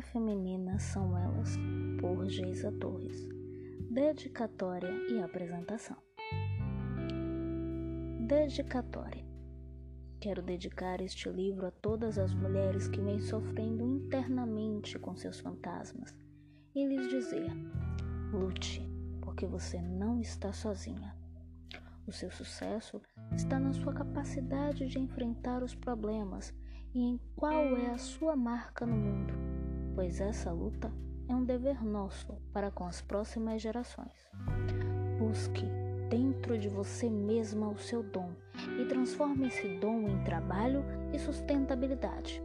Feminina São Elas, por Geisa Torres. Dedicatória e apresentação. Dedicatória. Quero dedicar este livro a todas as mulheres que vêm sofrendo internamente com seus fantasmas e lhes dizer: lute, porque você não está sozinha. O seu sucesso está na sua capacidade de enfrentar os problemas e em qual é a sua marca no mundo, pois essa luta é um dever nosso para com as próximas gerações. Busque dentro de você mesma o seu dom e transforme esse dom em trabalho e sustentabilidade.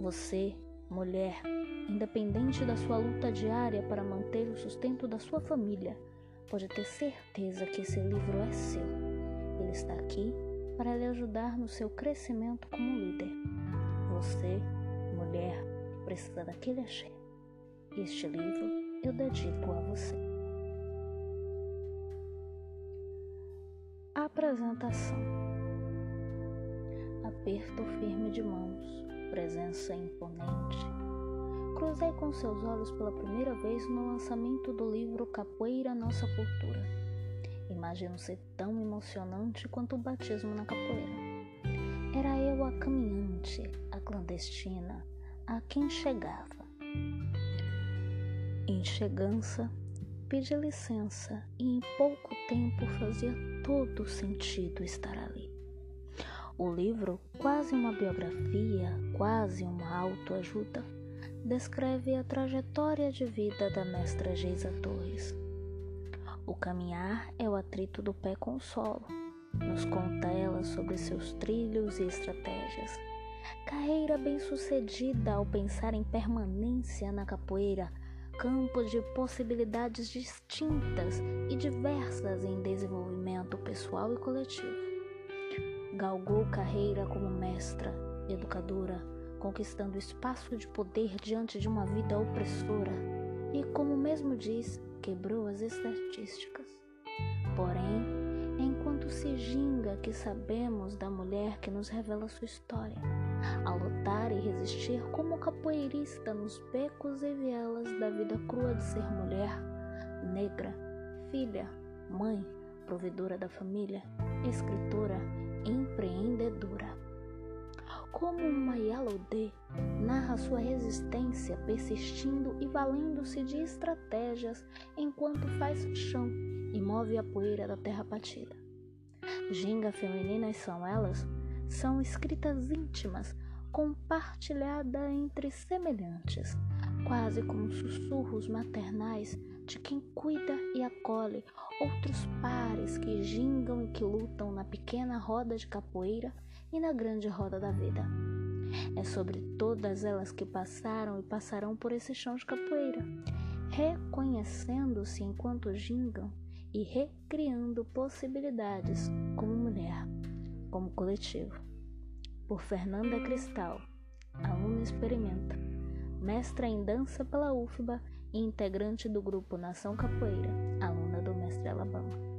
Você, mulher, independente da sua luta diária para manter o sustento da sua família, pode ter certeza que esse livro é seu. Ele está aqui para lhe ajudar no seu crescimento como líder. Você, mulher, precisa daquele axé. Este livro eu dedico a você. Apresentação: Aperto firme de mãos, presença imponente. Cruzei com seus olhos pela primeira vez no lançamento do livro Capoeira Nossa Cultura. Imagino ser tão emocionante quanto o batismo na capoeira. Era eu a caminhante, a clandestina, a quem chegava. Em chegança, pedi licença e em pouco tempo fazia todo sentido estar ali. O livro, quase uma biografia, quase uma autoajuda, descreve a trajetória de vida da mestra Geisa Torres. O caminhar é o atrito do pé com o solo nos conta ela sobre seus trilhos e estratégias. Carreira bem-sucedida ao pensar em permanência na capoeira, campo de possibilidades distintas e diversas em desenvolvimento pessoal e coletivo. Galgou carreira como mestra, educadora, conquistando espaço de poder diante de uma vida opressora e, como mesmo diz, quebrou as estatísticas. Porém, se ginga que sabemos da mulher que nos revela sua história, a lutar e resistir como capoeirista nos becos e vielas da vida crua de ser mulher, negra, filha, mãe, provedora da família, escritora, empreendedora. Como uma Yalodê narra sua resistência persistindo e valendo-se de estratégias enquanto faz chão e move a poeira da terra batida. Ginga femininas são elas? São escritas íntimas, compartilhadas entre semelhantes, quase como sussurros maternais de quem cuida e acolhe outros pares que gingam e que lutam na pequena roda de capoeira e na grande roda da vida. É sobre todas elas que passaram e passarão por esse chão de capoeira, reconhecendo-se enquanto gingam e recriando possibilidades como coletivo. Por Fernanda Cristal, aluna experimenta, mestra em dança pela UFBA e integrante do grupo Nação Capoeira, aluna do mestre Alabama.